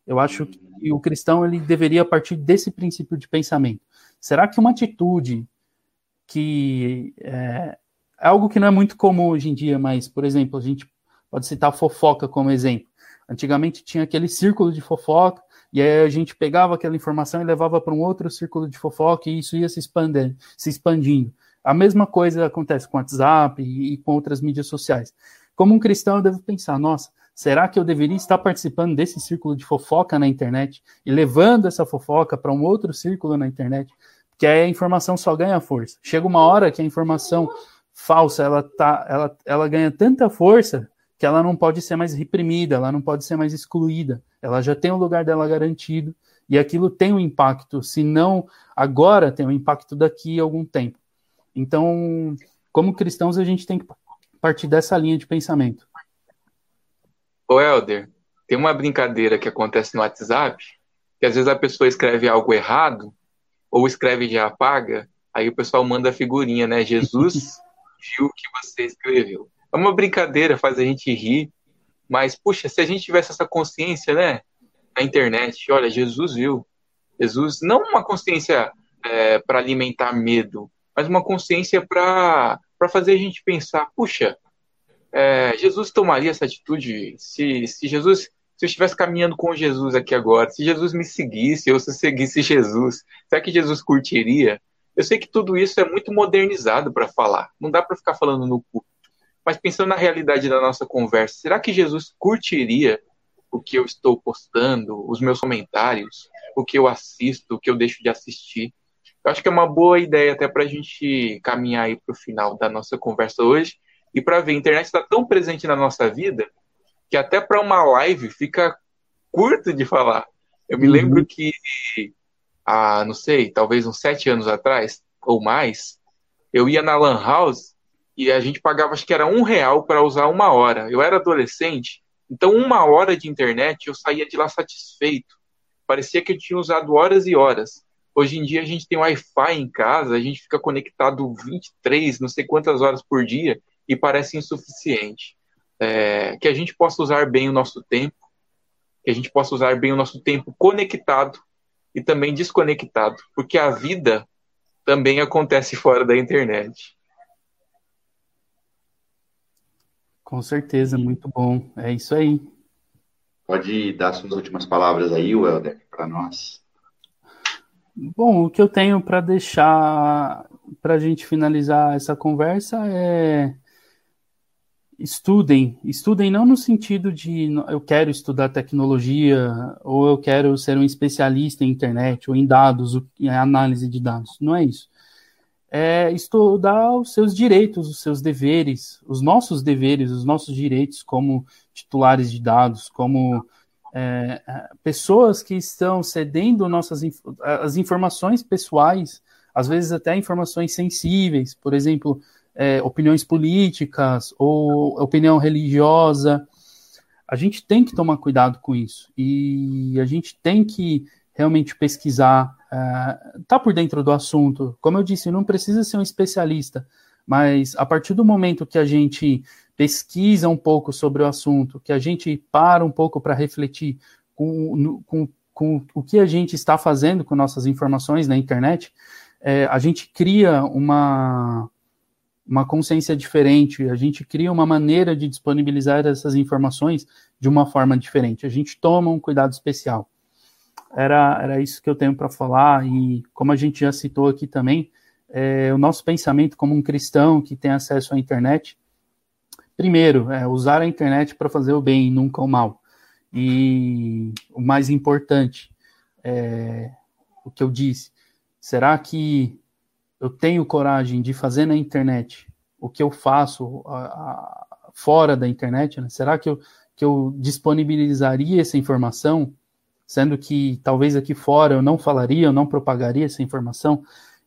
Eu acho que o cristão ele deveria partir desse princípio de pensamento. Será que uma atitude que é, é algo que não é muito comum hoje em dia, mas, por exemplo, a gente pode citar fofoca como exemplo. Antigamente tinha aquele círculo de fofoca, e aí a gente pegava aquela informação e levava para um outro círculo de fofoca e isso ia se expandindo, se expandindo. A mesma coisa acontece com o WhatsApp e, e com outras mídias sociais. Como um cristão, eu devo pensar, nossa, será que eu deveria estar participando desse círculo de fofoca na internet e levando essa fofoca para um outro círculo na internet? Porque aí a informação só ganha força. Chega uma hora que a informação falsa, ela, tá, ela, ela ganha tanta força que ela não pode ser mais reprimida, ela não pode ser mais excluída. Ela já tem o lugar dela garantido e aquilo tem um impacto, se não agora, tem um impacto daqui a algum tempo. Então, como cristãos, a gente tem que partir dessa linha de pensamento. Ô, Helder, tem uma brincadeira que acontece no WhatsApp, que às vezes a pessoa escreve algo errado, ou escreve e já apaga, aí o pessoal manda a figurinha, né? Jesus viu o que você escreveu. É uma brincadeira, faz a gente rir. Mas, puxa, se a gente tivesse essa consciência, né? Na internet, olha, Jesus viu. Jesus, não uma consciência é, para alimentar medo, mas uma consciência para fazer a gente pensar, puxa, é, Jesus tomaria essa atitude se, se Jesus se eu estivesse caminhando com Jesus aqui agora, se Jesus me seguisse ou se eu seguisse Jesus, será que Jesus curtiria? Eu sei que tudo isso é muito modernizado para falar, não dá para ficar falando no culto. Mas pensando na realidade da nossa conversa, será que Jesus curtiria o que eu estou postando, os meus comentários, o que eu assisto, o que eu deixo de assistir? Eu acho que é uma boa ideia até para a gente caminhar aí para o final da nossa conversa hoje e para ver, a internet está tão presente na nossa vida que até para uma live fica curto de falar. Eu me uhum. lembro que, há, não sei, talvez uns sete anos atrás ou mais, eu ia na Lan House e a gente pagava, acho que era um real para usar uma hora. Eu era adolescente, então uma hora de internet eu saía de lá satisfeito. Parecia que eu tinha usado horas e horas. Hoje em dia a gente tem Wi-Fi em casa, a gente fica conectado 23, não sei quantas horas por dia e parece insuficiente. É, que a gente possa usar bem o nosso tempo, que a gente possa usar bem o nosso tempo conectado e também desconectado, porque a vida também acontece fora da internet. Com certeza, muito bom. É isso aí. Pode dar suas últimas palavras aí, Welder, para nós. Bom, o que eu tenho para deixar para a gente finalizar essa conversa é estudem, estudem não no sentido de eu quero estudar tecnologia ou eu quero ser um especialista em internet ou em dados, em análise de dados. Não é isso é estudar os seus direitos, os seus deveres, os nossos deveres, os nossos direitos como titulares de dados, como é, é pessoas que estão cedendo nossas as informações pessoais, às vezes até informações sensíveis, por exemplo, é, opiniões políticas ou opinião religiosa. A gente tem que tomar cuidado com isso e a gente tem que realmente pesquisar, uh, tá por dentro do assunto. Como eu disse, não precisa ser um especialista, mas a partir do momento que a gente pesquisa um pouco sobre o assunto, que a gente para um pouco para refletir com, com, com, o que a gente está fazendo com nossas informações na internet, é, a gente cria uma, uma consciência diferente, a gente cria uma maneira de disponibilizar essas informações de uma forma diferente. A gente toma um cuidado especial era, era isso que eu tenho para falar, e como a gente já citou aqui também, é, o nosso pensamento como um cristão que tem acesso à internet, primeiro, é usar a internet para fazer o bem nunca o mal. E o mais importante, é, o que eu disse, será que eu tenho coragem de fazer na internet o que eu faço a, a, fora da internet? Né? Será que eu, que eu disponibilizaria essa informação sendo que talvez aqui fora eu não falaria, eu não propagaria essa informação.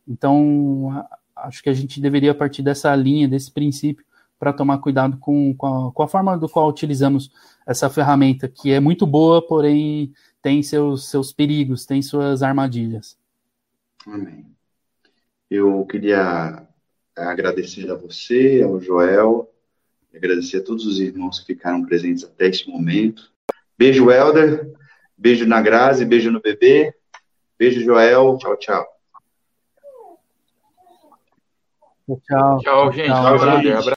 Então, acho que a gente deveria partir dessa linha, desse princípio, para tomar cuidado com, com a, com, a, forma do qual utilizamos essa ferramenta, que é muito boa, porém tem seus, seus perigos, tem suas armadilhas. Amém. Eu queria agradecer a você, ao Joel, agradecer a todos os irmãos que ficaram presentes até este momento. Beijo, Helder. Beijo na Grazi, beijo no bebê. Beijo, Joel. Tchau, tchau. Tchau, tchau gente. Tchau, gente.